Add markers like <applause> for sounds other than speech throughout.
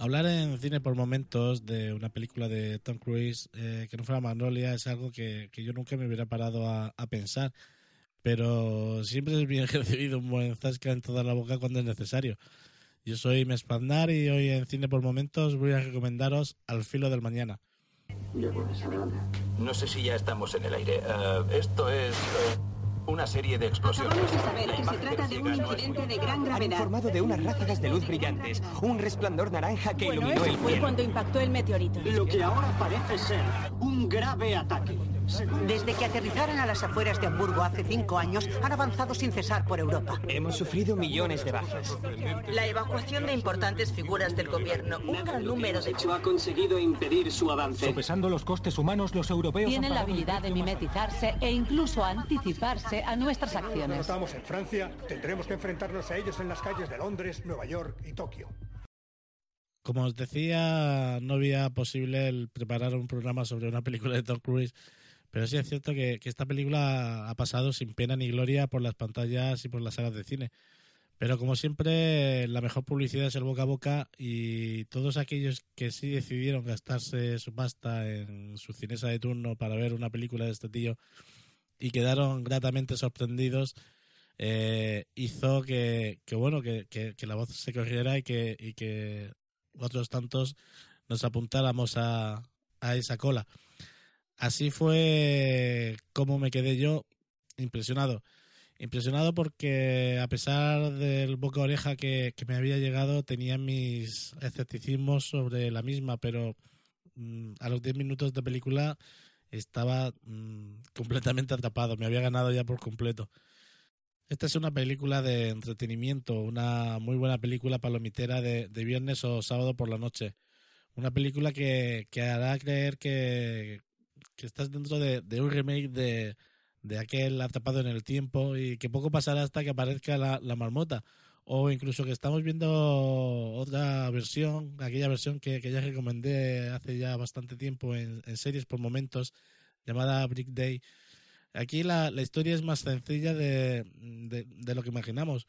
Hablar en cine por momentos de una película de Tom Cruise eh, que no fuera Magnolia es algo que, que yo nunca me hubiera parado a, a, pensar. Pero siempre es bien <laughs> recibido un buen zasca en toda la boca cuando es necesario. Yo soy Mespandar y hoy en Cine por Momentos voy a recomendaros Al filo del mañana. No sé si ya estamos en el aire. Uh, esto es... Uh... Una serie de explosiones. Acabamos de saber que se trata de un incidente de gran gravedad. Han informado de unas ráfagas de luz brillantes, un resplandor naranja que bueno, iluminó eso el fue cielo. cuando impactó el meteorito. Lo que ahora parece ser un grave ataque. Desde que aterrizaron a las afueras de Hamburgo hace cinco años, han avanzado sin cesar por Europa. Hemos sufrido millones de bajas. La evacuación de importantes figuras del gobierno, un gran número de... ha conseguido impedir su avance. Sopesando los costes humanos, los europeos... Tienen la habilidad de mimetizarse e incluso anticiparse a nuestras Cuando acciones. estamos en Francia, tendremos que enfrentarnos a ellos en las calles de Londres, Nueva York y Tokio. Como os decía, no había posible el preparar un programa sobre una película de Tom Cruise, pero sí es cierto que, que, esta película ha pasado sin pena ni gloria por las pantallas y por las salas de cine. Pero como siempre, la mejor publicidad es el boca a boca y todos aquellos que sí decidieron gastarse su pasta en su cinesa de turno para ver una película de este tío y quedaron gratamente sorprendidos, eh, hizo que, que bueno, que, que, que, la voz se corriera y que, y que otros tantos nos apuntáramos a, a esa cola. Así fue como me quedé yo impresionado. Impresionado porque a pesar del boca oreja que, que me había llegado, tenía mis escepticismos sobre la misma, pero mmm, a los 10 minutos de película estaba mmm, completamente atrapado, me había ganado ya por completo. Esta es una película de entretenimiento, una muy buena película palomitera de, de viernes o sábado por la noche. Una película que, que hará creer que, que estás dentro de, un remake de, de, aquel atrapado en el tiempo y que poco pasará hasta que aparezca la, la, marmota. O incluso que estamos viendo otra versión, aquella versión que, que ya recomendé hace ya bastante tiempo en, series por momentos, llamada Brick Day. Aquí la, la historia es más sencilla de, de, lo que imaginamos.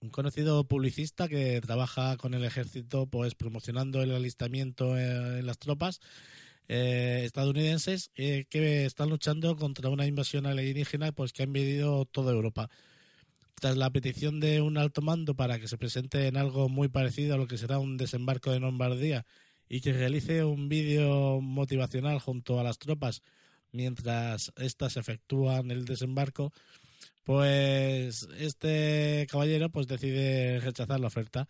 Un conocido publicista que trabaja con el ejército pues promocionando el alistamiento en, en las tropas eh, estadounidenses eh, que están luchando contra una invasión alienígena pues que ha invadido toda Europa. Tras la petición de un alto mando para que se presente en algo muy parecido a lo que será un desembarco de Lombardía y que realice un vídeo motivacional junto a las tropas mientras éstas efectúan el desembarco, pues este caballero pues decide rechazar la oferta.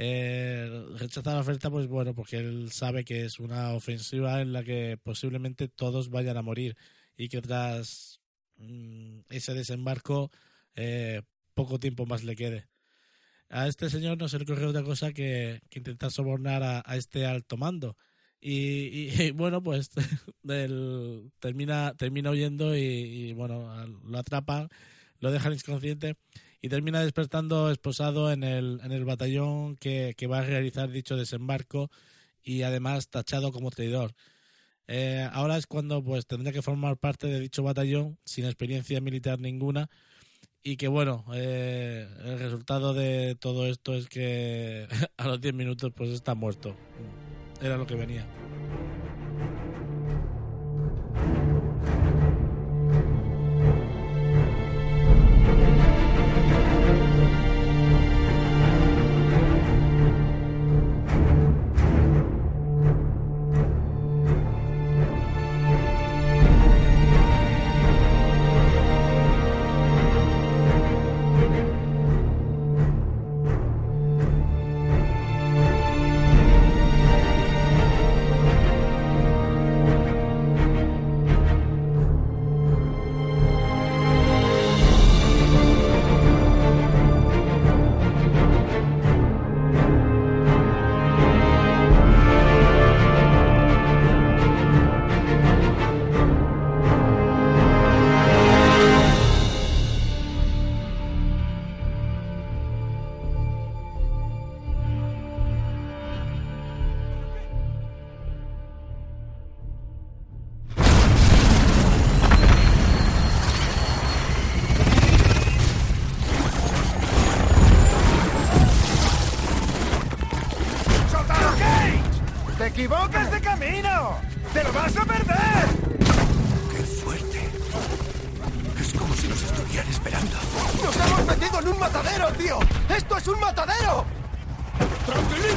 Eh, rechazar la oferta, pues bueno, porque él sabe que es una ofensiva en la que posiblemente todos vayan a morir y que tras mm, ese desembarco eh, poco tiempo más le quede. A este señor no se le ocurre otra cosa que, intentar sobornar a, este alto mando. Y, <laughs> bueno, pues <laughs> termina, termina huyendo y, bueno, lo atrapan, lo dejan inconsciente y termina despertando esposado en el, en el batallón que, va a realizar dicho desembarco y además tachado como traidor. Eh, ahora es cuando pues tendría que formar parte de dicho batallón sin experiencia militar ninguna y que bueno, eh, el resultado de todo esto es que <laughs> a los 10 minutos pues está muerto. Era lo que venía.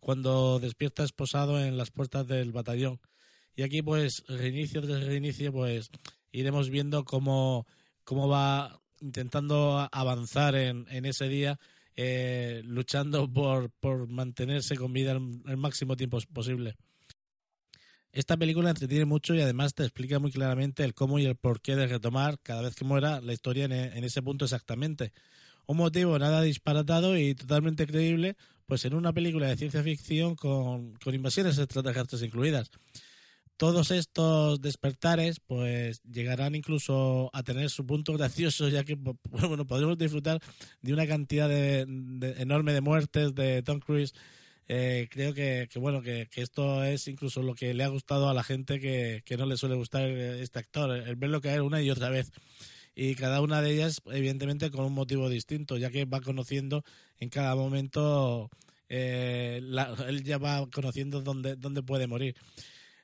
cuando despierta esposado en las puertas del batallón. Y aquí, pues, reinicio tras reinicio, pues, iremos viendo cómo, cómo va intentando avanzar en, en ese día, eh, luchando por, por mantenerse con vida el máximo tiempo posible. Esta película entretiene mucho y además te explica muy claramente el cómo y el porqué de retomar cada vez que muera la historia en, e, ese punto exactamente. Un motivo nada disparatado y totalmente creíble, pues en una película de ciencia ficción con, invasiones extraterrestres incluidas. Todos estos despertares pues llegarán incluso a tener su punto gracioso ya que <laughs> bueno podremos disfrutar de una cantidad de, enorme de muertes de Tom Cruise eh, creo que, bueno que, esto es incluso lo que le ha gustado a la gente que, no le suele gustar este actor, el verlo caer una y otra vez. Y cada una de ellas, evidentemente, con un motivo distinto, ya que va conociendo en cada momento, eh, él ya va conociendo dónde, dónde puede morir.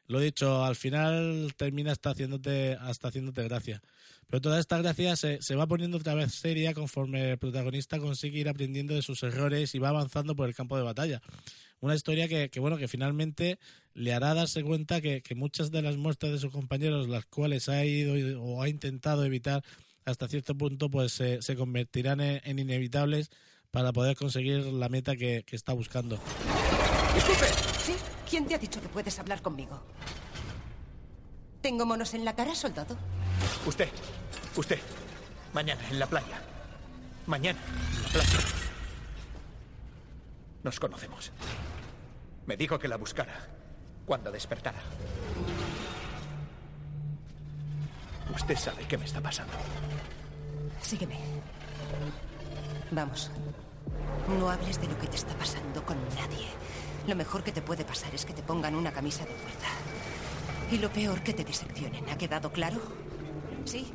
Lo dicho, al final termina hasta haciéndote, hasta haciéndote gracia. Pero toda esta gracia se, se, va poniendo otra vez seria conforme el protagonista consigue ir aprendiendo de sus errores y va avanzando por el campo de batalla. Una historia que, que bueno, que finalmente le hará darse cuenta que, que, muchas de las muertes de sus compañeros, las cuales ha ido o ha intentado evitar hasta cierto punto, pues se, se convertirán en, inevitables para poder conseguir la meta que, que está buscando. Disculpe. ¿Sí? ¿Quién te ha dicho que puedes hablar conmigo? ¿Tengo monos en la cara, soldado? Usted, usted. Mañana, en la playa. Mañana, en la playa. Nos conocemos. Me dijo que la buscara cuando despertara. Usted sabe qué me está pasando. Sígueme. Vamos. No hables de lo que te está pasando con nadie. Lo mejor que te puede pasar es que te pongan una camisa de fuerza. Y lo peor que te diseccionen. ¿Ha quedado claro? Sí.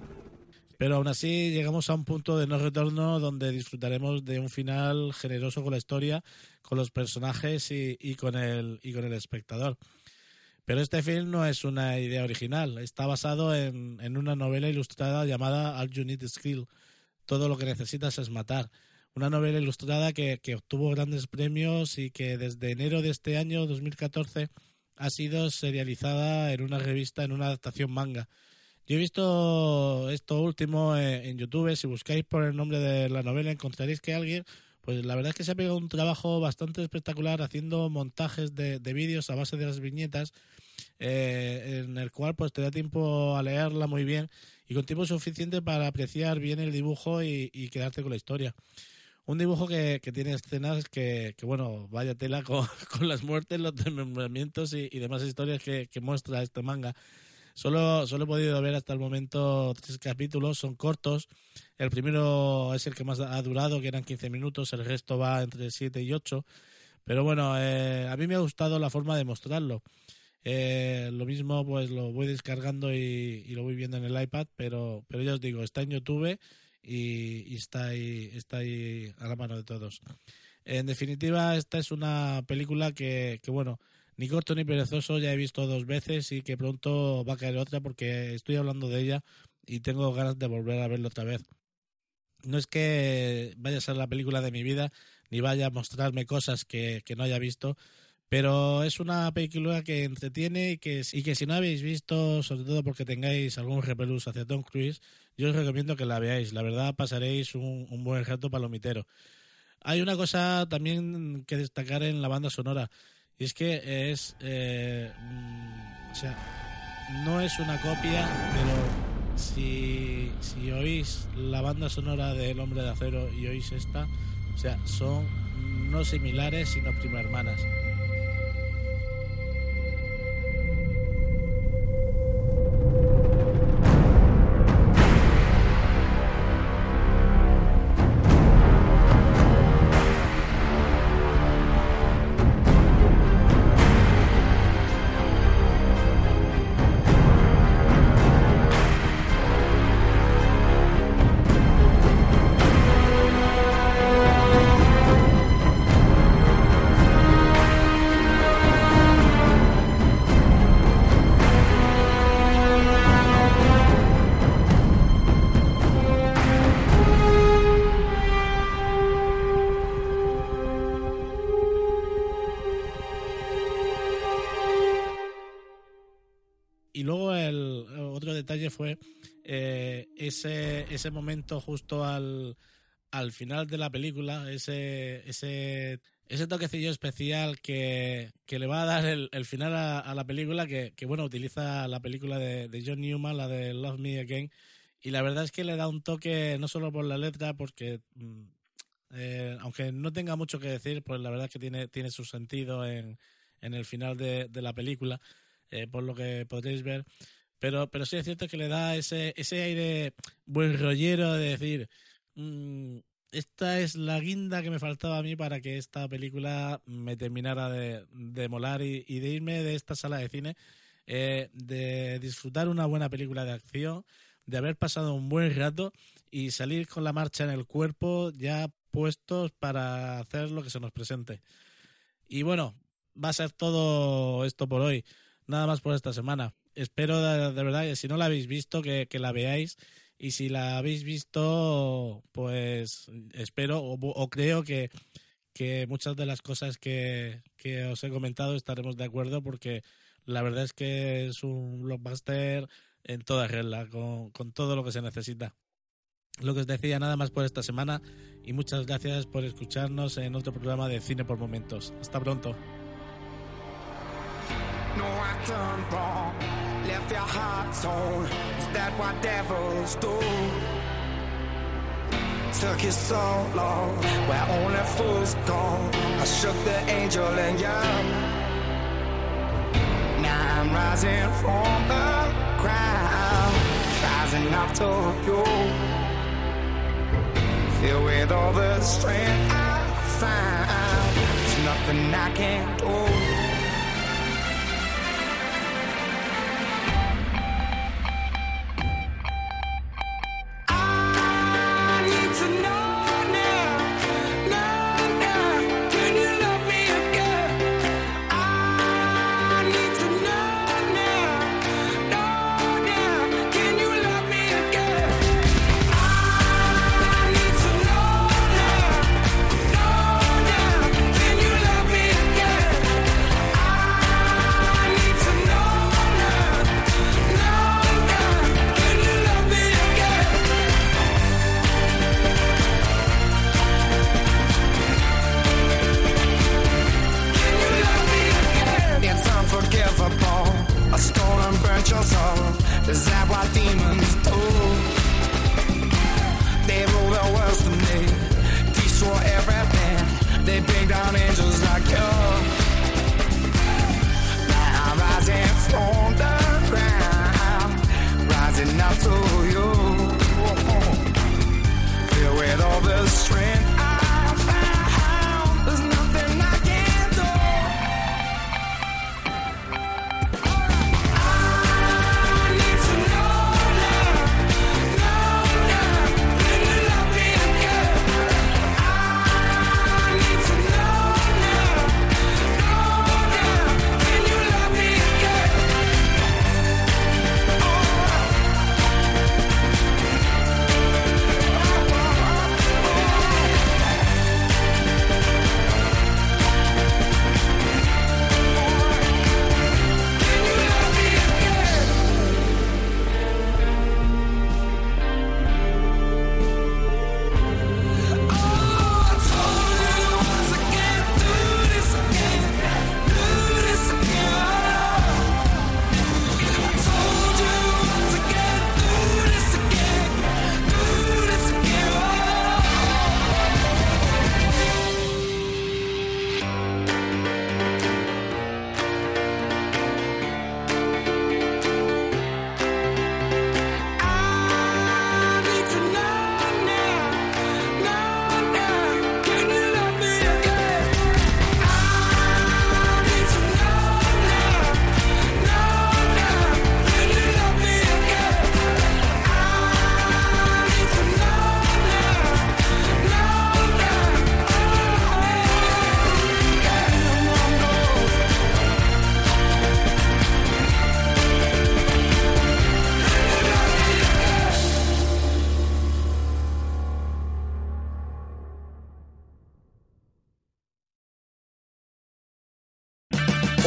Pero aún así llegamos a un punto de no retorno donde disfrutaremos de un final generoso con la historia, con los personajes y, y con, el, y con el espectador. Pero este film no es una idea original, está basado en, en una novela ilustrada llamada All You Need is Kill. Todo lo que necesitas es matar. Una novela ilustrada que, que obtuvo grandes premios y que desde enero de este año, 2014, ha sido serializada en una revista, en una adaptación manga. Yo he visto esto último en, YouTube. Si buscáis por el nombre de la novela, encontraréis que alguien, pues la verdad es que se ha pegado un trabajo bastante espectacular haciendo montajes de, de vídeos a base de las viñetas, eh, en el cual pues te da tiempo a leerla muy bien y con tiempo suficiente para apreciar bien el dibujo y, quedarte con la historia. Un dibujo que, que tiene escenas que, que, bueno, vaya tela con, <laughs> con las muertes, los desmembramientos y, y demás historias que, que muestra este manga. Solo, solo he podido ver hasta el momento tres capítulos, son cortos. El primero es el que más ha durado, que eran 15 minutos, el resto va entre 7 y 8. Pero bueno, eh, a mí me ha gustado la forma de mostrarlo. Eh, lo mismo, pues lo voy descargando y, lo voy viendo en el iPad, pero, pero ya os digo, está en YouTube y, y está, ahí, está ahí a la mano de todos. En definitiva, esta es una película que, que bueno, ni corto ni perezoso, ya he visto dos veces y que pronto va a caer otra porque estoy hablando de ella y tengo ganas de volver a verla otra vez. No es que vaya a ser la película de mi vida, ni vaya a mostrarme cosas que, que no haya visto, pero es una película que entretiene y que, y que si no habéis visto, sobre todo porque tengáis algún repelús hacia Tom Cruise, yo os recomiendo que la veáis. La verdad, pasaréis un, un buen rato palomitero. Hay una cosa también que destacar en la banda sonora. Y es que es. Eh, o sea, no es una copia, pero si, si oís la banda sonora de El Hombre de Acero y oís esta, o sea, son no similares, sino prima hermanas. Fue eh, ese, ese momento justo al, al final de la película, ese, ese, ese toquecillo especial que, que le va a dar el, el final a, la película, que, que, bueno, utiliza la película de, John Newman, la de Love Me Again, y la verdad es que le da un toque no solo por la letra, porque eh, aunque no tenga mucho que decir, pues la verdad es que tiene, tiene su sentido en, en el final de, de la película, eh, por lo que podréis ver. Pero, pero sí es cierto que le da ese, ese aire buen rollero de decir, mmm, esta es la guinda que me faltaba a mí para que esta película me terminara de, de molar y, y, de irme de esta sala de cine, eh, de disfrutar una buena película de acción, de haber pasado un buen rato y salir con la marcha en el cuerpo ya puestos para hacer lo que se nos presente. Y bueno, va a ser todo esto por hoy. Nada más por esta semana espero de, verdad que si no la habéis visto, que, que, la veáis. Y si la habéis visto, pues espero o, o creo que, que, muchas de las cosas que, que, os he comentado estaremos de acuerdo porque la verdad es que es un blockbuster en toda regla, con, con todo lo que se necesita. Lo que os decía, nada más por esta semana y muchas gracias por escucharnos en otro programa de Cine por Momentos. Hasta pronto. No, I done wrong. Left your heart torn. Is that what devils do? Took you so long, where only fools go. I shook the angel and young. Now I'm rising from the ground, rising up to you. Filled with all the strength I found, there's nothing I can't do.